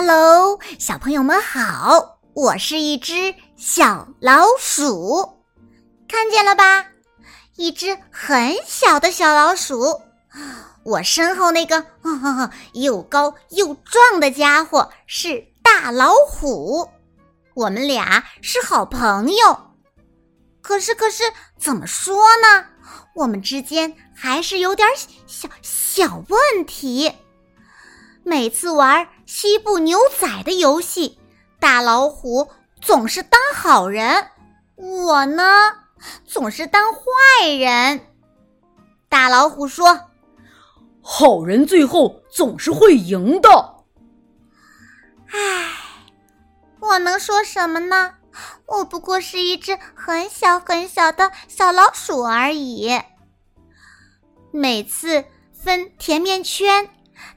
Hello，小朋友们好，我是一只小老鼠，看见了吧？一只很小的小老鼠。我身后那个 又高又壮的家伙是大老虎，我们俩是好朋友。可是，可是怎么说呢？我们之间还是有点小小问题。每次玩西部牛仔的游戏，大老虎总是当好人，我呢总是当坏人。大老虎说：“好人最后总是会赢的。”唉，我能说什么呢？我不过是一只很小很小的小老鼠而已。每次分甜面圈。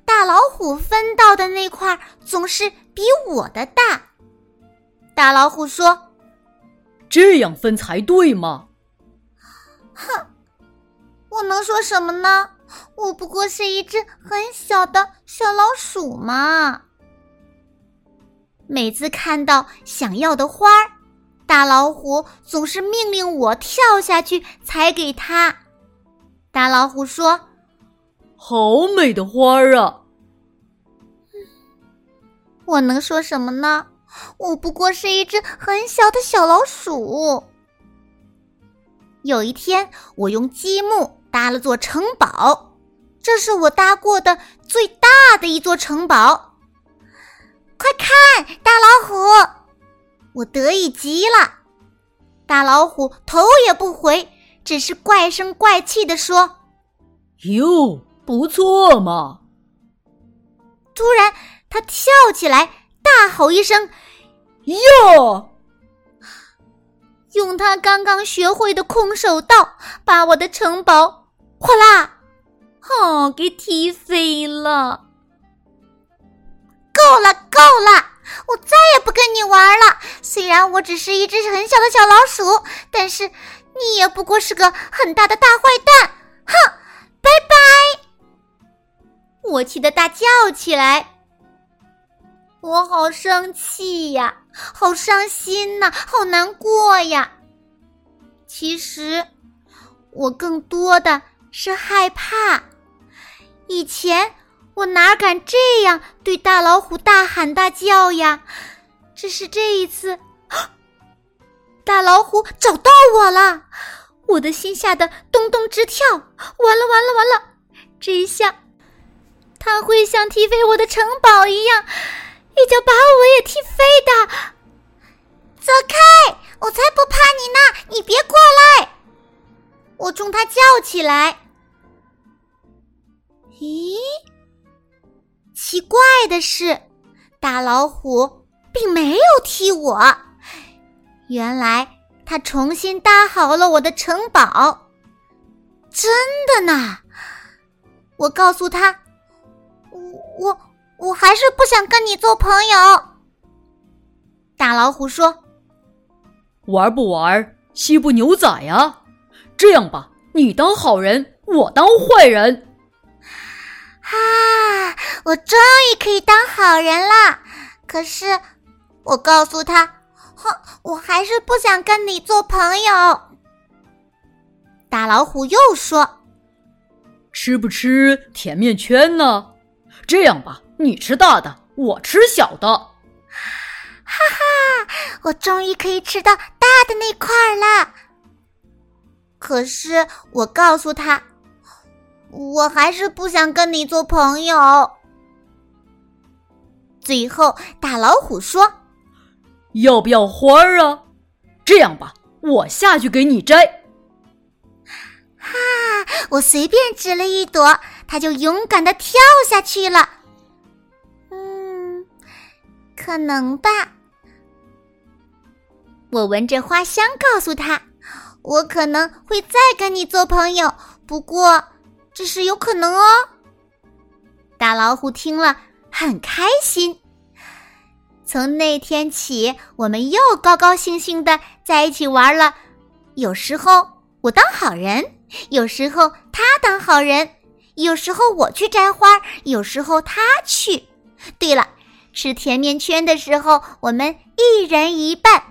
大老虎分到的那块总是比我的大。大老虎说：“这样分才对嘛！”哼，我能说什么呢？我不过是一只很小的小老鼠嘛。每次看到想要的花儿，大老虎总是命令我跳下去采给他。大老虎说。好美的花儿啊！我能说什么呢？我不过是一只很小的小老鼠。有一天，我用积木搭了座城堡，这是我搭过的最大的一座城堡。快看，大老虎！我得意极了。大老虎头也不回，只是怪声怪气的说：“哟。”不错嘛！突然，他跳起来，大吼一声：“哟！”用他刚刚学会的空手道，把我的城堡哗啦，哦，给踢飞了。够了，够了！我再也不跟你玩了。虽然我只是一只很小的小老鼠，但是你也不过是个很大的大坏蛋。我气得大叫起来，我好生气呀，好伤心呐，好难过呀。其实我更多的是害怕。以前我哪敢这样对大老虎大喊大叫呀？只是这一次，大老虎找到我了，我的心吓得咚咚直跳。完了完了完了，这一下。他会像踢飞我的城堡一样，一脚把我也踢飞的。走开！我才不怕你呢！你别过来！我冲他叫起来。咦？奇怪的是，大老虎并没有踢我。原来他重新搭好了我的城堡。真的呢！我告诉他。我我还是不想跟你做朋友。大老虎说：“玩不玩西部牛仔呀？这样吧，你当好人，我当坏人。”啊！我终于可以当好人了。可是我告诉他：“哼，我还是不想跟你做朋友。”大老虎又说：“吃不吃甜面圈呢？”这样吧，你吃大的，我吃小的。哈哈，我终于可以吃到大的那块了。可是我告诉他，我还是不想跟你做朋友。最后，大老虎说：“要不要花儿啊？这样吧，我下去给你摘。”哈，我随便指了一朵。他就勇敢的跳下去了。嗯，可能吧。我闻着花香，告诉他，我可能会再跟你做朋友，不过这是有可能哦。大老虎听了很开心。从那天起，我们又高高兴兴的在一起玩了。有时候我当好人，有时候他当好人，有时候我去摘花，有时候他去。对了，吃甜面圈的时候，我们一人一半。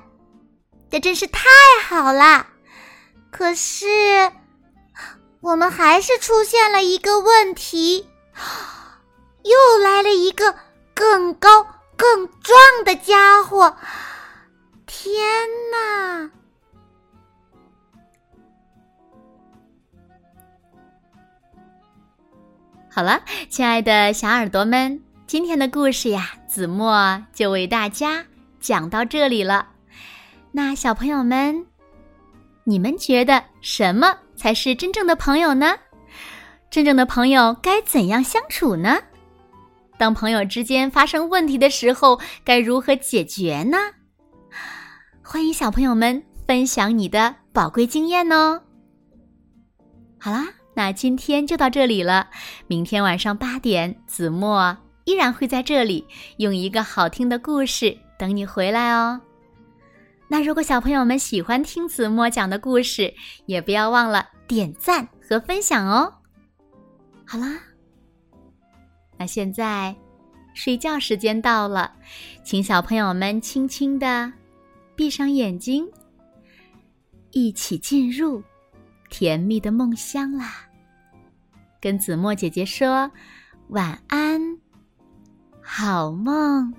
这真是太好了，可是我们还是出现了一个问题，又来了一个更高、更壮的家伙！天哪！好了，亲爱的小耳朵们，今天的故事呀，子墨就为大家讲到这里了。那小朋友们，你们觉得什么才是真正的朋友呢？真正的朋友该怎样相处呢？当朋友之间发生问题的时候，该如何解决呢？欢迎小朋友们分享你的宝贵经验哦！好啦，那今天就到这里了。明天晚上八点，子墨依然会在这里，用一个好听的故事等你回来哦。那如果小朋友们喜欢听子墨讲的故事，也不要忘了点赞和分享哦。好啦，那现在睡觉时间到了，请小朋友们轻轻的闭上眼睛，一起进入甜蜜的梦乡啦。跟子墨姐姐说晚安，好梦。